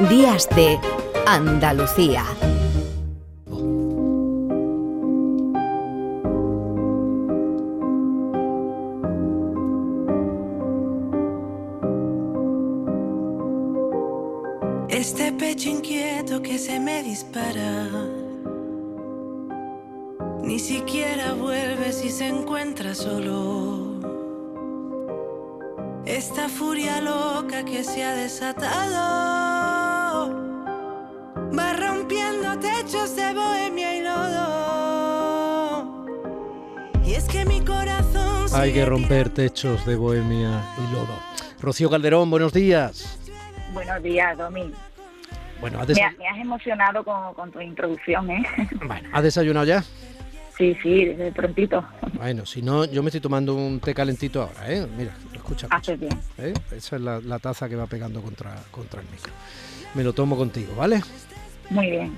Días de Andalucía. Este pecho inquieto que se me dispara. Ni siquiera vuelve si se encuentra solo. Esta furia loca que se ha desatado Hay que romper techos de bohemia y lodo. Rocío Calderón, buenos días. Buenos días, Domi. Bueno, ¿has, Me, has emocionado con, con tu introducción, ¿eh? bueno, ¿has desayunado ya? Sí, sí, desde prontito. Bueno, si no, yo me estoy tomando un té calentito ahora, ¿eh? Mira, escucha. Haces bien. ¿eh? Esa es la, la taza que va pegando contra, contra el micro. Me lo tomo contigo, ¿vale? Muy bien.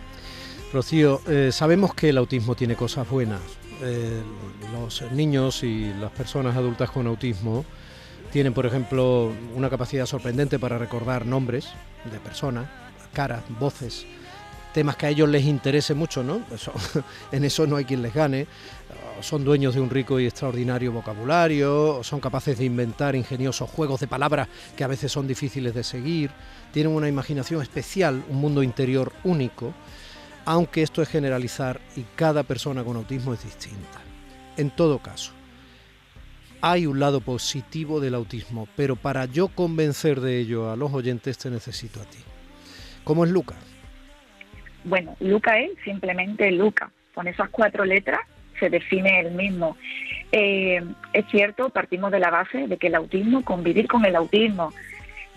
Rocío, eh, sabemos que el autismo tiene cosas buenas. Eh, los niños y las personas adultas con autismo tienen, por ejemplo, una capacidad sorprendente para recordar nombres de personas, caras, voces, temas que a ellos les interese mucho, ¿no? En eso no hay quien les gane. Son dueños de un rico y extraordinario vocabulario, son capaces de inventar ingeniosos juegos de palabras que a veces son difíciles de seguir, tienen una imaginación especial, un mundo interior único, aunque esto es generalizar y cada persona con autismo es distinta. En todo caso, hay un lado positivo del autismo, pero para yo convencer de ello a los oyentes te necesito a ti. ¿Cómo es Lucas? Bueno, Luca es simplemente Luca. Con esas cuatro letras se define el mismo. Eh, es cierto, partimos de la base de que el autismo, convivir con el autismo,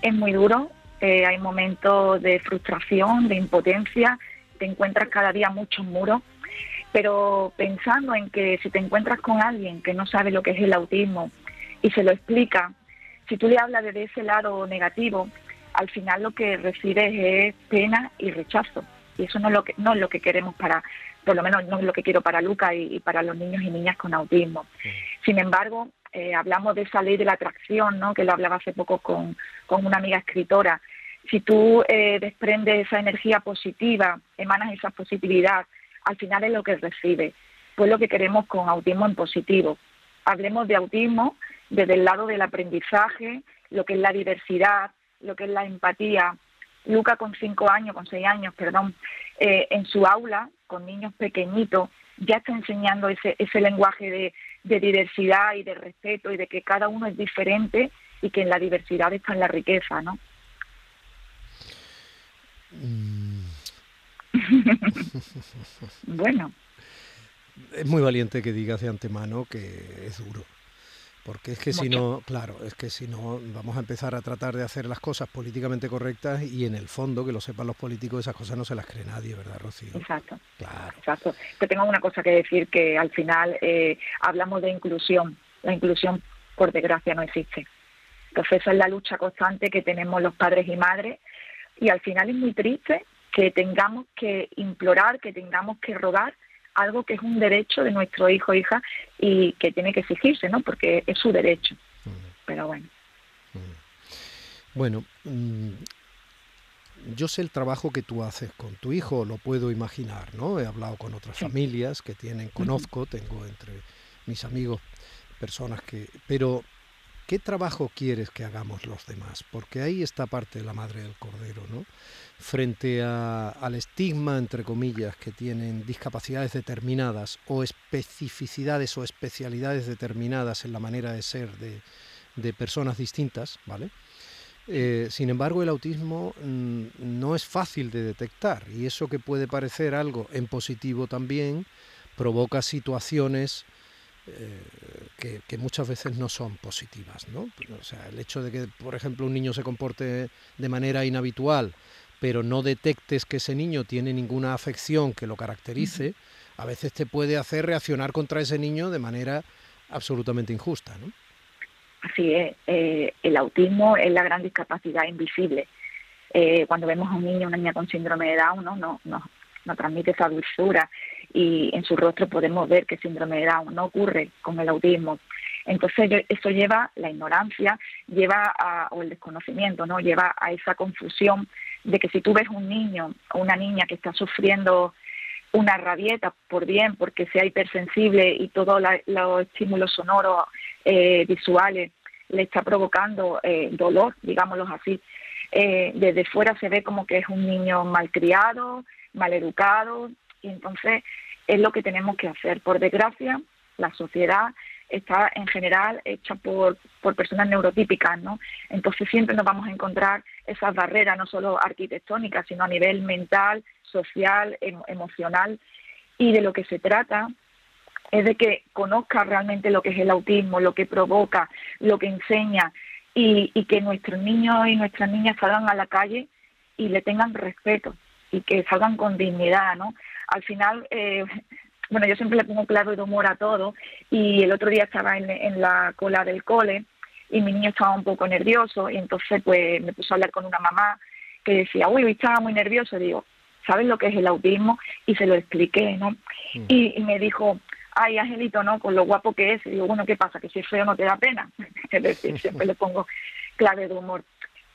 es muy duro. Eh, hay momentos de frustración, de impotencia, te encuentras cada día muchos muros. Pero pensando en que si te encuentras con alguien que no sabe lo que es el autismo y se lo explica, si tú le hablas desde ese lado negativo, al final lo que recibes es pena y rechazo. Y eso no es lo que, no es lo que queremos para, por lo menos no es lo que quiero para Luca y, y para los niños y niñas con autismo. Sin embargo, eh, hablamos de esa ley de la atracción, ¿no? que lo hablaba hace poco con, con una amiga escritora. Si tú eh, desprendes esa energía positiva, emanas esa positividad, al final es lo que recibes. Pues lo que queremos con autismo en positivo. Hablemos de autismo desde el lado del aprendizaje, lo que es la diversidad, lo que es la empatía. Luca con cinco años, con seis años, perdón, eh, en su aula, con niños pequeñitos, ya está enseñando ese, lenguaje de, de diversidad y de respeto y de que cada uno es diferente y que en la diversidad está en la riqueza, ¿no? Mm, Bueno, Es muy valiente que digas de antemano que es duro. Porque es que si no, claro, es que si no vamos a empezar a tratar de hacer las cosas políticamente correctas y en el fondo, que lo sepan los políticos, esas cosas no se las cree nadie, ¿verdad, Rocío? exacto. Claro. Exacto. Que tengo una cosa que decir que al final eh, hablamos de inclusión. La inclusión, por desgracia, no existe. Entonces esa es la lucha constante que tenemos los padres y madres y al final es muy triste que tengamos que implorar, que tengamos que rogar algo que es un derecho de nuestro hijo o hija y que tiene que exigirse, ¿no? Porque es su derecho. Pero bueno, Bueno, mm, yo sé el trabajo que tú haces con tu hijo, lo puedo imaginar, ¿no? He hablado con otras familias que tienen, conozco, tengo entre mis amigos personas que... Pero, ¿qué trabajo quieres que hagamos los demás? Porque ahí está parte de la madre del cordero, ¿no? Frente al estigma, entre comillas, que tienen discapacidades determinadas o especificidades o especialidades determinadas en la manera de ser de, de personas distintas, ¿vale? Eh, sin embargo, el autismo mm, no es fácil de detectar y eso que puede parecer algo en positivo también provoca situaciones eh, que, que muchas veces no son positivas, ¿no? O sea, el hecho de que, por ejemplo, un niño se comporte de manera inhabitual, pero no detectes que ese niño tiene ninguna afección que lo caracterice, a veces te puede hacer reaccionar contra ese niño de manera absolutamente injusta, ¿no? Así es, eh, el autismo es la gran discapacidad invisible. Eh, cuando vemos a un niño o una niña con síndrome de Down, ¿no? No, no, nos transmite esa dulzura y en su rostro podemos ver que síndrome de Down no ocurre con el autismo. Entonces eso lleva la ignorancia, lleva a, o el desconocimiento, no lleva a esa confusión de que si tú ves un niño o una niña que está sufriendo una rabieta por bien, porque sea hipersensible y todos los estímulos sonoros, eh, visuales, le está provocando eh, dolor, digámoslo así. Eh, desde fuera se ve como que es un niño malcriado, maleducado, y entonces es lo que tenemos que hacer. Por desgracia, la sociedad está en general hecha por, personas neurotípicas, ¿no? Entonces siempre nos vamos a encontrar esas barreras, no solo arquitectónicas, sino a nivel mental, social, em, emocional, y de lo que se trata es de que conozca realmente lo que es el autismo, lo que provoca, lo que enseña, y, y que nuestros niños y nuestras niñas salgan a la calle y le tengan respeto y que salgan con dignidad, ¿no? Al final, eh, bueno, yo siempre le pongo claro de humor a todo y el otro día estaba en, en la cola del cole y mi niño estaba un poco nervioso y entonces pues me puso a hablar con una mamá que decía, uy, estaba muy nervioso, digo, ¿sabes lo que es el autismo? Y se lo expliqué, ¿no? Mm. Y, y, me dijo, ay, Angelito, ¿no? Con lo guapo que es. Y digo, bueno, ¿qué pasa? Que si es feo no te da pena. es decir, siempre le pongo clave de humor.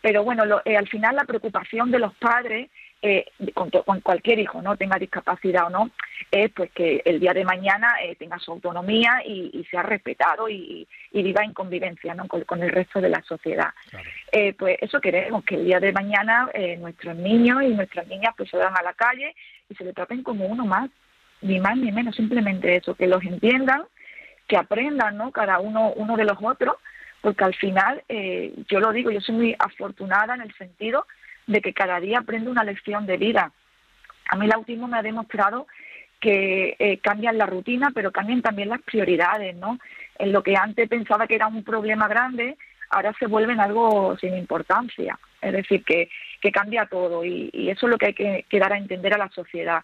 Pero bueno, lo, eh, al final la preocupación de los padres eh, con, con, cualquier hijo, no tenga discapacidad o no, es pues que el día de mañana eh, tenga su autonomía y, y sea respetado y, y, viva en convivencia ¿no? con, con, el resto de la sociedad. Claro. Eh, pues eso queremos, que el día de mañana eh, nuestros niños y nuestras niñas pues se a la calle y se le traten como uno más, ni más ni menos, simplemente eso, que los entiendan, que aprendan, ¿no? Cada uno, uno de los otros, porque al final, eh, yo lo digo, yo soy muy afortunada en el sentido de que cada día aprendo una lección de vida. A mí el autismo me ha demostrado que eh, cambian la rutina, pero cambian también las prioridades, ¿no? En lo que antes pensaba que era un problema grande, ahora se vuelven algo sin importancia. Es decir, que, que cambia todo y, eso es lo que hay que, dar a entender a la sociedad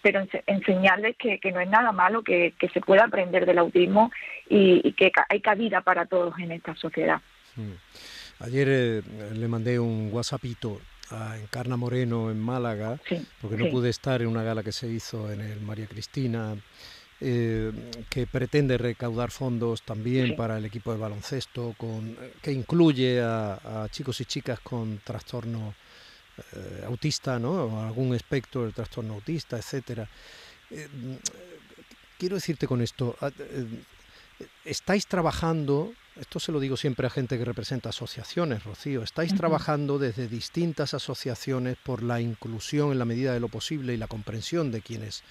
pero enseñarles que, que, no es nada malo, que, se puede aprender del autismo y, que hay cabida para todos en esta sociedad. Ayer eh, le mandé un WhatsAppito a Encarna Moreno en Málaga, sí, porque no sí. pude estar en una gala que se hizo en el María Cristina, eh, que pretende recaudar fondos también Sí. para el equipo de baloncesto, con, que incluye a, a chicos y chicas con trastorno eh, autista, ¿no? O algún espectro del trastorno autista, etcétera. Eh, quiero decirte con esto, ah, eh, estáis trabajando, esto se lo digo siempre a gente que representa asociaciones, Rocío, estáis uh -huh. trabajando desde distintas asociaciones por la inclusión en la medida de lo posible y la comprensión de quienes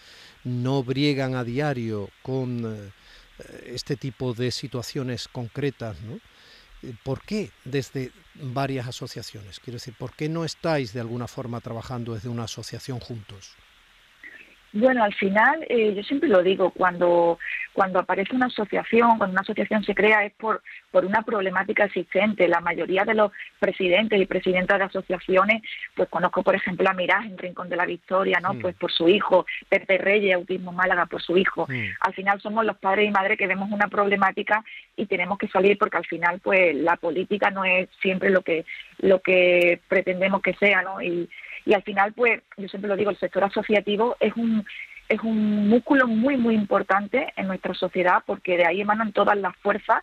no briegan a diario con eh, este tipo de situaciones concretas, ¿no? ¿Por qué desde varias asociaciones? Quiero decir, ¿por qué no estáis de alguna forma trabajando desde una asociación juntos? Bueno, al final, eh, yo siempre lo digo, cuando, cuando aparece una asociación, cuando una asociación se crea es por, por una problemática existente. La mayoría de los presidentes y presidentas de asociaciones, pues conozco, por ejemplo, a Mirage en Rincón de la Victoria, ¿no? Mm. Pues por su hijo, Pepe Reyes, Autismo Málaga, por su hijo. Mm. Al final somos los padres y madres que vemos una problemática y tenemos que salir porque al final, pues la política no es siempre lo que, lo que pretendemos que sea, ¿no? Y, y al final pues yo siempre lo digo el sector asociativo es un es un músculo muy muy importante en nuestra sociedad porque de ahí emanan todas las fuerzas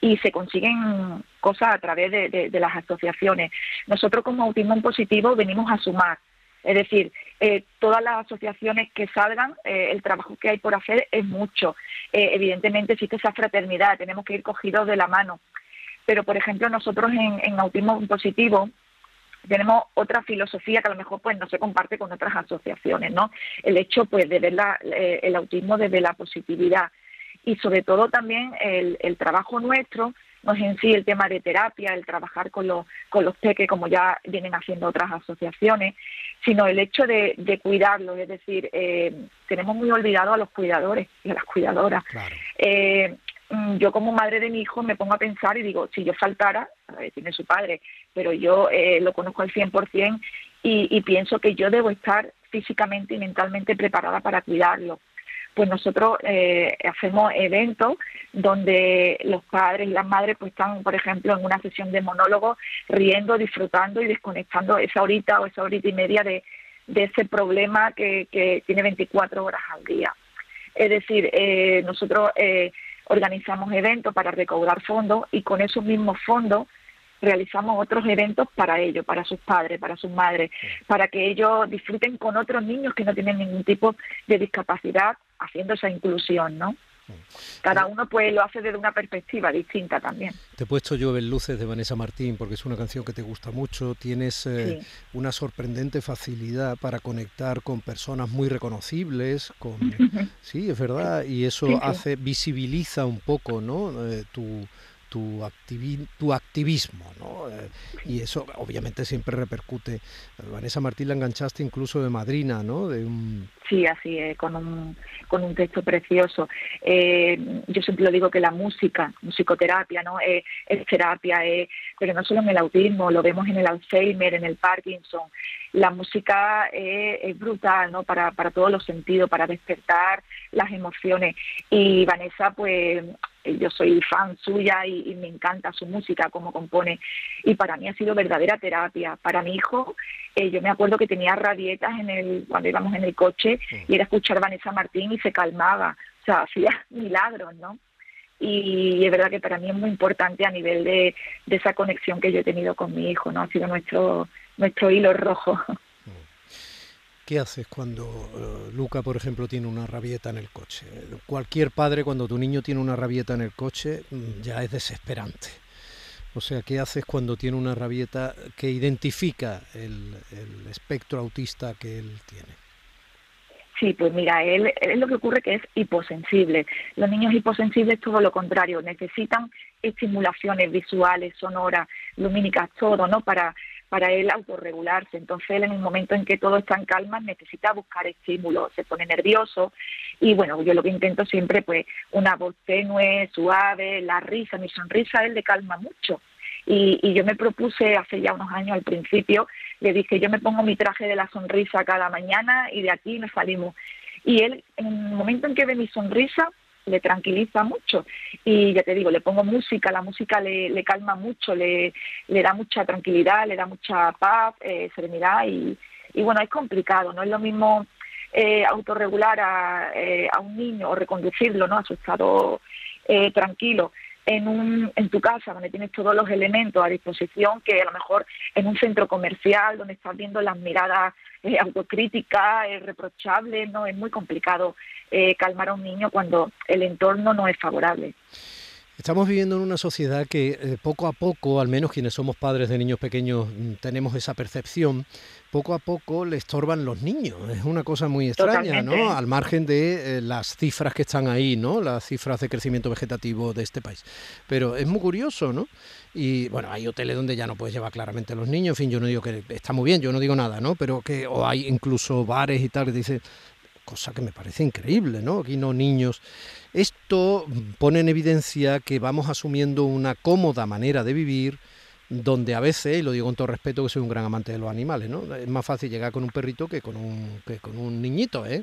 y se consiguen cosas a través de, las asociaciones nosotros como autismo en positivo venimos a sumar es decir, eh, todas las asociaciones que salgan, eh, el trabajo que hay por hacer es mucho. Eh, evidentemente existe esa fraternidad, tenemos que ir cogidos de la mano. Pero, por ejemplo, nosotros en, en Autismo Positivo tenemos otra filosofía que a lo mejor pues no se comparte con otras asociaciones, ¿no? El hecho pues de ver la, eh, el autismo desde la positividad y sobre todo también el, el, trabajo nuestro no es en sí el tema de terapia, el trabajar con los con los peques como ya vienen haciendo otras asociaciones, sino el hecho de, de cuidarlos, es decir, eh, tenemos muy olvidado a los cuidadores y a las cuidadoras. Claro. Eh, yo como madre de mi hijo me pongo a pensar y digo, si yo faltara, tiene su padre, pero yo eh, lo conozco al 100% y, y pienso que yo debo estar físicamente y mentalmente preparada para cuidarlo. Pues nosotros eh, hacemos eventos donde los padres y las madres pues están, por ejemplo, en una sesión de monólogo riendo, disfrutando y desconectando esa horita o esa horita y media de, de ese problema que, que tiene 24 horas al día. Es decir, eh, nosotros eh, organizamos eventos para recaudar fondos y con esos mismos fondos realizamos otros eventos para ellos, para sus padres, para sus madres, para que ellos disfruten con otros niños que no tienen ningún tipo de discapacidad, haciendo esa inclusión, ¿no? Cada uno pues lo hace desde una perspectiva distinta también. Te he puesto Llueve Luces de Vanessa Martín porque es una canción que te gusta mucho. Tienes eh, una sorprendente facilidad para conectar con personas muy reconocibles. Con... sí, es verdad. Y eso hace, visibiliza un poco ¿no? Eh, tu, tu, tu activismo, ¿no? Eh, y eso obviamente siempre repercute. Vanessa Martín la enganchaste incluso de madrina, ¿no? De un... Sí, así es, con un, con un texto precioso. Eh, yo siempre lo digo que la música, musicoterapia, ¿no? es terapia, pero no solo en el autismo, lo vemos en el Alzheimer, en el Parkinson. La música es, brutal, ¿no? Para, para todos los sentidos, para despertar las emociones. Y Vanessa, pues yo soy fan suya y, me encanta su música, cómo compone. Y para mí ha sido verdadera terapia. Para mi hijo, eh, yo me acuerdo que tenía rabietas en el, cuando íbamos en el coche y era escuchar Vanessa Martín y se calmaba. O sea, hacía milagros, ¿no? Y es verdad que para mí es muy importante a nivel de, de esa conexión que yo he tenido con mi hijo, ¿no? Ha sido nuestro, nuestro hilo rojo. ¿Qué haces cuando eh, Luca, por ejemplo, tiene una rabieta en el coche? Cualquier padre, cuando tu niño tiene una rabieta en el coche, mm, ya es desesperante. O sea, ¿qué haces cuando tiene una rabieta que identifica el, espectro autista que él tiene? Sí, pues mira, él, es lo que ocurre que es hiposensible. Los niños hiposensibles todo lo contrario, necesitan estimulaciones visuales, sonoras, lumínicas, todo, ¿no? Para para él autorregularse. Entonces él en el momento en que todo está en calma necesita buscar estímulo, se pone nervioso y bueno, yo lo que intento siempre pues una voz tenue, suave, la risa, mi sonrisa él le calma mucho. Y, y, yo me propuse hace ya unos años al principio, le dije yo me pongo mi traje de la sonrisa cada mañana y de aquí nos salimos. Y él en el momento en que ve mi sonrisa le tranquiliza mucho y ya te digo, le pongo música, la música le, le calma mucho, le, le da mucha tranquilidad, le da mucha paz, eh, serenidad y, y bueno, es complicado, no es lo mismo eh, autorregular a, eh, a un niño o reconducirlo ¿no? a su estado eh, tranquilo en, un, en tu casa, donde tienes todos los elementos a disposición, que a lo mejor en un centro comercial, donde estás viendo las miradas eh, autocríticas, eh, reprochables, no es muy complicado eh, calmar a un niño cuando el entorno no es favorable. Estamos viviendo en una sociedad que eh, poco a poco, al menos quienes somos padres de niños pequeños mm, tenemos esa percepción, poco a poco le estorban los niños. Es una cosa muy extraña, ¿no? Al margen de eh, las cifras que están ahí, ¿no? Las cifras de crecimiento vegetativo de este país. Pero es muy curioso, ¿no? Y bueno, hay hoteles donde ya no puedes llevar claramente a los niños, en fin, yo no digo que está muy bien, yo no digo nada, ¿no? Pero que o hay incluso bares y tal que dicen cosa que me parece increíble, ¿no? Aquí no niños. Esto pone en evidencia que vamos asumiendo una cómoda manera de vivir donde a veces, y lo digo con todo respeto que soy un gran amante de los animales, ¿no? Es más fácil llegar con un perrito que con un, que con un niñito, ¿eh?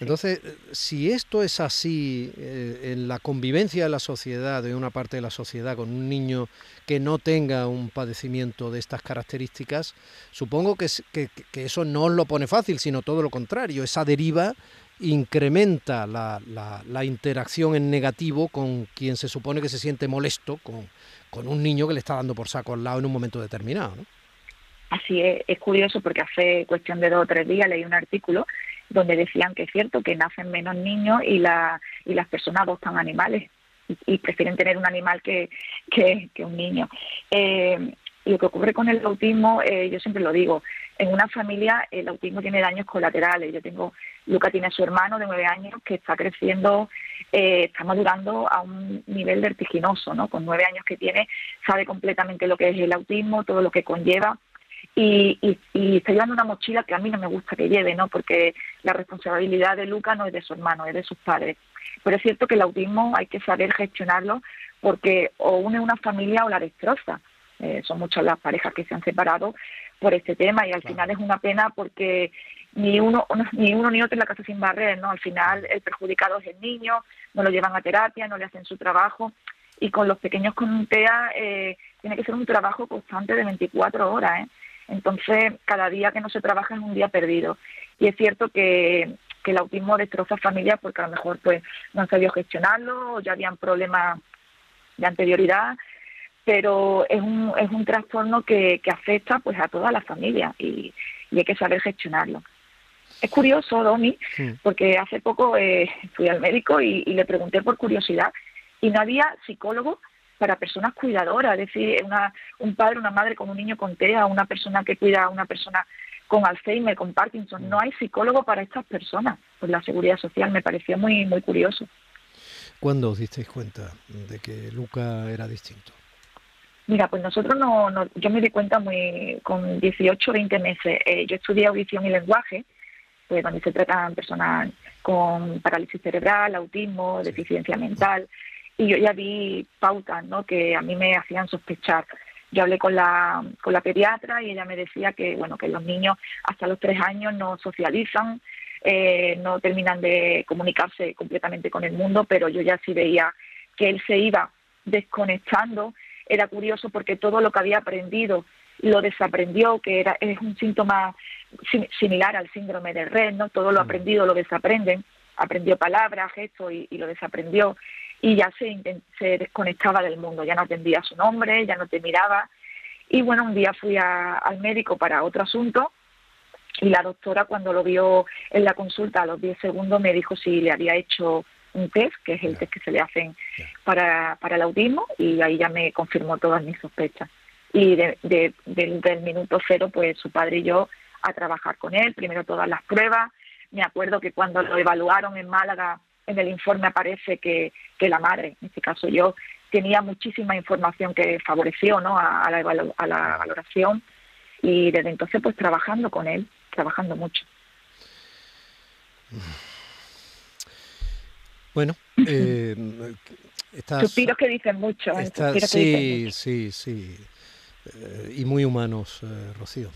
Entonces, si esto es así eh, en la convivencia de la sociedad, de una parte de la sociedad, con un niño que no tenga un padecimiento de estas características, supongo que, que, que eso no os lo pone fácil, sino todo lo contrario. Esa deriva incrementa la, la, interacción en negativo con quien se supone que se siente molesto con, con un niño que le está dando por saco al lado en un momento determinado. ¿no? Así es, es curioso porque hace cuestión de dos o tres días leí un artículo donde decían que es cierto que nacen menos niños y, la, y las personas adoptan animales y, prefieren tener un animal que, que, un niño. Eh, lo que ocurre con el autismo, eh, yo siempre lo digo, en una familia el autismo tiene daños colaterales. Yo tengo, Luca tiene a su hermano de nueve años que está creciendo, eh, está madurando a un nivel vertiginoso, ¿no? Con nueve años que tiene, sabe completamente lo que es el autismo, todo lo que conlleva y, y, está llevando una mochila que a mí no me gusta que lleve, ¿no? Porque la responsabilidad de Luca no es de su hermano, es de sus padres. Pero es cierto que el autismo hay que saber gestionarlo porque o une una familia o la destroza. Eh, son muchas las parejas que se han separado por este tema y al final es una pena porque ni uno ni uno ni otro en la casa sin barrer, ¿no? Al final el perjudicado es el niño, no lo llevan a terapia, no le hacen su trabajo y con los pequeños con TEA eh, tiene que ser un trabajo constante de 24 horas, ¿eh? Entonces, cada día que no se trabaja es un día perdido. Y es cierto que, que el autismo destroza familias porque a lo mejor pues no han sabido gestionarlo o ya habían problemas de anterioridad. pero es un, es un trastorno que, que afecta pues a toda la familia y, y hay que saber gestionarlo. Es curioso, Domi, porque hace poco eh, fui al médico y, le pregunté por curiosidad y no había psicólogo para personas cuidadoras, es decir, una, un padre, una madre con un niño con TEA, una persona que cuida a una persona con Alzheimer, con Parkinson. No hay psicólogo para estas personas. Pues la seguridad social me pareció muy, muy curioso. ¿Cuándo os disteis cuenta de que Luca era distinto? Mira, pues nosotros no, no yo me di cuenta muy con 18 o 20 meses. Eh, yo estudié audición y lenguaje, pues donde se tratan personas con parálisis cerebral, autismo, deficiencia mental, y yo ya vi pautas, ¿no? Que a mí me hacían sospechar. Yo hablé con la, con la pediatra y ella me decía que, bueno, que los niños hasta los tres años no socializan, eh, no terminan de comunicarse completamente con el mundo, pero yo ya sí veía que él se iba desconectando era curioso porque todo lo que había aprendido lo desaprendió, que era, es un síntoma similar al síndrome de Red, ¿no? Todo lo mm. aprendido lo desaprenden, aprendió palabras, gestos y, lo desaprendió y ya se, se desconectaba del mundo, ya no atendía su nombre, ya no te miraba. Y bueno, un día fui al médico para otro asunto y la doctora cuando lo vio en la consulta a los 10 segundos me dijo si le había hecho un test, que es el test que se le hacen para, para el autismo, y ahí ya me confirmó todas mis sospechas. Y de, del minuto cero, pues su padre y yo a trabajar con él, primero todas las pruebas. Me acuerdo que cuando lo evaluaron en Málaga, en el informe aparece que, que la madre, en este caso yo, tenía muchísima información que favoreció ¿no? a, la, a la valoración y desde entonces pues trabajando con él, trabajando mucho. Bueno, eh, suspiros que dicen mucho. ¿eh? sí, sí, sí, eh, y muy humanos, eh, Rocío.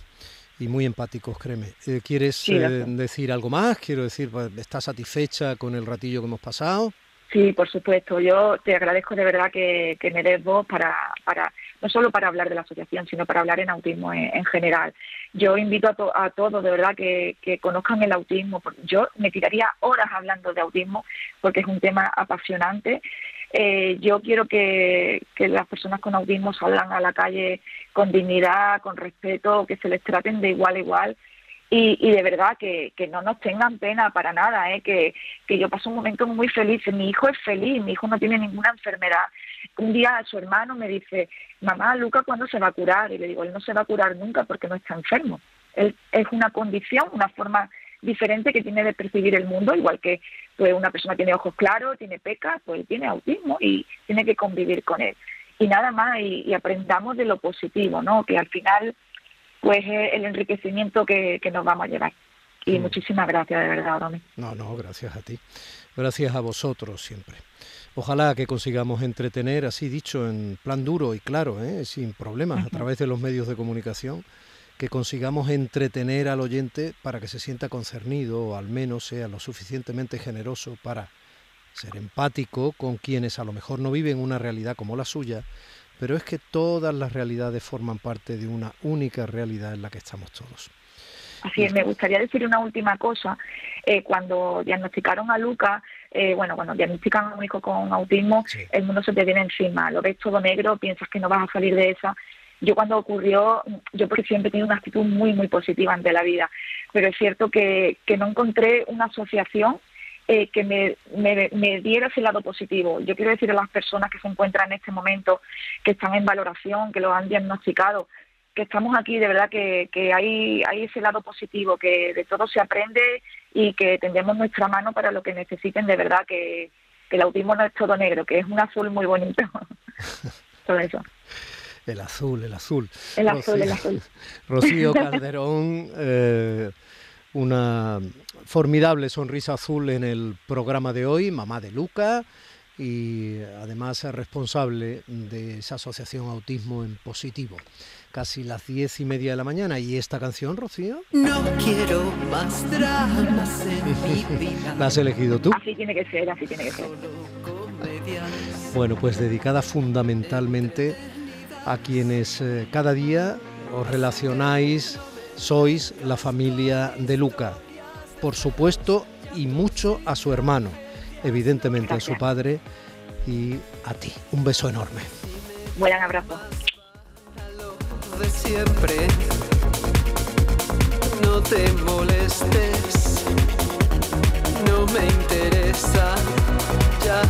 Y muy empáticos, créeme. ¿Quieres decir algo más? Quiero decir, pues, ¿estás satisfecha con el ratillo que hemos pasado? Sí, por supuesto. Yo te agradezco de verdad que, me des voz para, para, no solo para hablar de la asociación, sino para hablar en autismo en, general. Yo invito a, todos, de verdad, que, conozcan el autismo. Yo me tiraría horas hablando de autismo porque es un tema apasionante. Eh, yo quiero que, que las personas con autismo salgan a la calle con dignidad, con respeto, que se les traten de igual a igual y, y de verdad que, que, no nos tengan pena para nada, ¿eh? que, que yo paso un momento muy feliz. Mi hijo es feliz, mi hijo no tiene ninguna enfermedad. Un día su hermano me dice, mamá, Luca, ¿cuándo se va a curar? Y le digo, él no se va a curar nunca porque no está enfermo. Él es una condición, una forma diferente que tiene de percibir el mundo, igual que pues, una persona tiene ojos claros, tiene pecas, pues tiene autismo y tiene que convivir con él. Y nada más, y, y aprendamos de lo positivo, ¿no? Que al final pues el enriquecimiento que, nos vamos a llevar. Y mm. muchísimas gracias, de verdad, Domi. No, no, gracias a ti. Gracias a vosotros siempre. Ojalá que consigamos entretener, así dicho, en plan duro y claro, ¿eh? sin problemas, a través de los medios de comunicación, que consigamos entretener al oyente para que se sienta concernido o al menos sea lo suficientemente generoso para ser empático con quienes a lo mejor no viven una realidad como la suya, pero es que todas las realidades forman parte de una única realidad en la que estamos todos. Así es, me gustaría decir una última cosa. Eh, cuando diagnosticaron a Luca, eh, bueno, cuando diagnostican a un hijo con autismo, el mundo se te viene encima, lo ves todo negro, piensas que no vas a salir de esa. Yo cuando ocurrió, yo porque siempre he tenido una actitud muy, muy positiva ante la vida, pero es cierto que, que no encontré una asociación eh, que me, me, diera ese lado positivo. Yo quiero decir a las personas que se encuentran en este momento, que están en valoración, que lo han diagnosticado, que estamos aquí, de verdad que, que hay, hay ese lado positivo, que de todo se aprende y que tendremos nuestra mano para lo que necesiten, de verdad que, el autismo no es todo negro, que es un azul muy bonito. todo eso. El azul, el azul. El azul, el azul. Rocío Calderón, eh, una formidable sonrisa azul en el programa de hoy, mamá de Luca y además responsable de esa asociación Autismo en Positivo. Casi las diez y media de la mañana. ¿Y esta canción, Rocío? No quiero más dramas en mi vida. ¿La has elegido tú? Así tiene que ser, así tiene que ser. Bueno, pues dedicada fundamentalmente a quienes eh, cada día os relacionáis sois la familia de Luca. Por supuesto, y mucho a su hermano, evidentemente a su padre y a ti. Un beso enorme. Buen abrazo. De siempre, no te molestes, no me interesa, ya,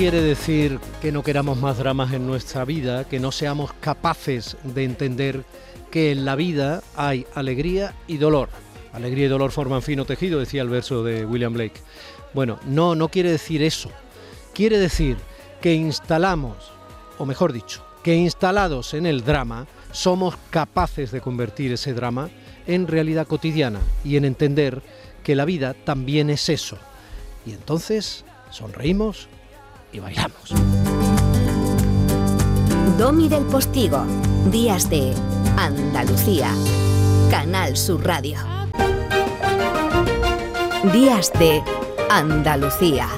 quiere decir que no queramos más dramas en nuestra vida, que no seamos capaces de entender que en la vida hay alegría y dolor. Alegría y dolor forman fino tejido, decía el verso de William Blake. Bueno, no, no quiere decir eso. Quiere decir que instalamos, o mejor dicho, que instalados en el drama, somos capaces de convertir ese drama en realidad cotidiana y en entender que la vida también es eso. Y entonces sonreímos y bailamos. Domi del Postigo, Días de Andalucía, Canal Sur Radio. Días de Andalucía.